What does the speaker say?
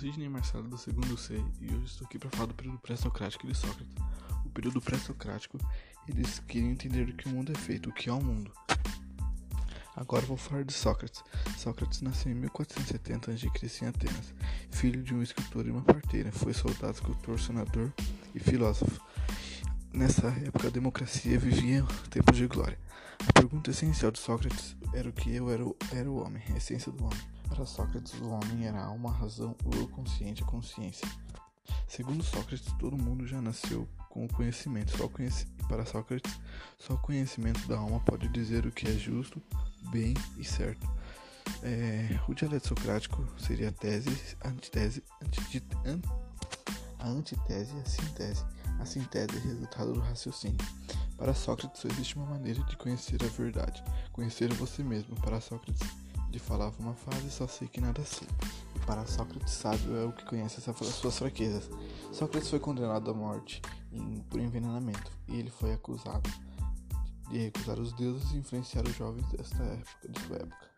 Sidney Marcelo do segundo C e hoje estou aqui para falar do período pré-socrático de Sócrates. O período pré-socrático, eles queriam entender o que o mundo é feito, o que é o mundo. Agora vou falar de Sócrates. Sócrates nasceu em 1470 a.C. em Atenas, filho de um escritor e uma parteira. Foi soldado, escultor, senador e filósofo. Nessa época a democracia vivia tempos de glória. A pergunta essencial de Sócrates era o que eu era era o homem, a essência do homem. Para Sócrates, o homem era alma, razão, o eu consciente, a consciência. Segundo Sócrates, todo mundo já nasceu com o conhecimento. Só conheci... Para Sócrates, só o conhecimento da alma pode dizer o que é justo, bem e certo. É... o dialeto socrático seria a tese, antitese, antite... a antitese e a síntese. A síntese é resultado do raciocínio. Para Sócrates só existe uma maneira de conhecer a verdade, conhecer você mesmo. Para Sócrates, ele falava uma frase: só sei que nada sei. E para Sócrates, sábio é o que conhece as suas fraquezas. Sócrates foi condenado à morte por envenenamento e ele foi acusado de recusar os deuses e influenciar os jovens desta época, de sua época.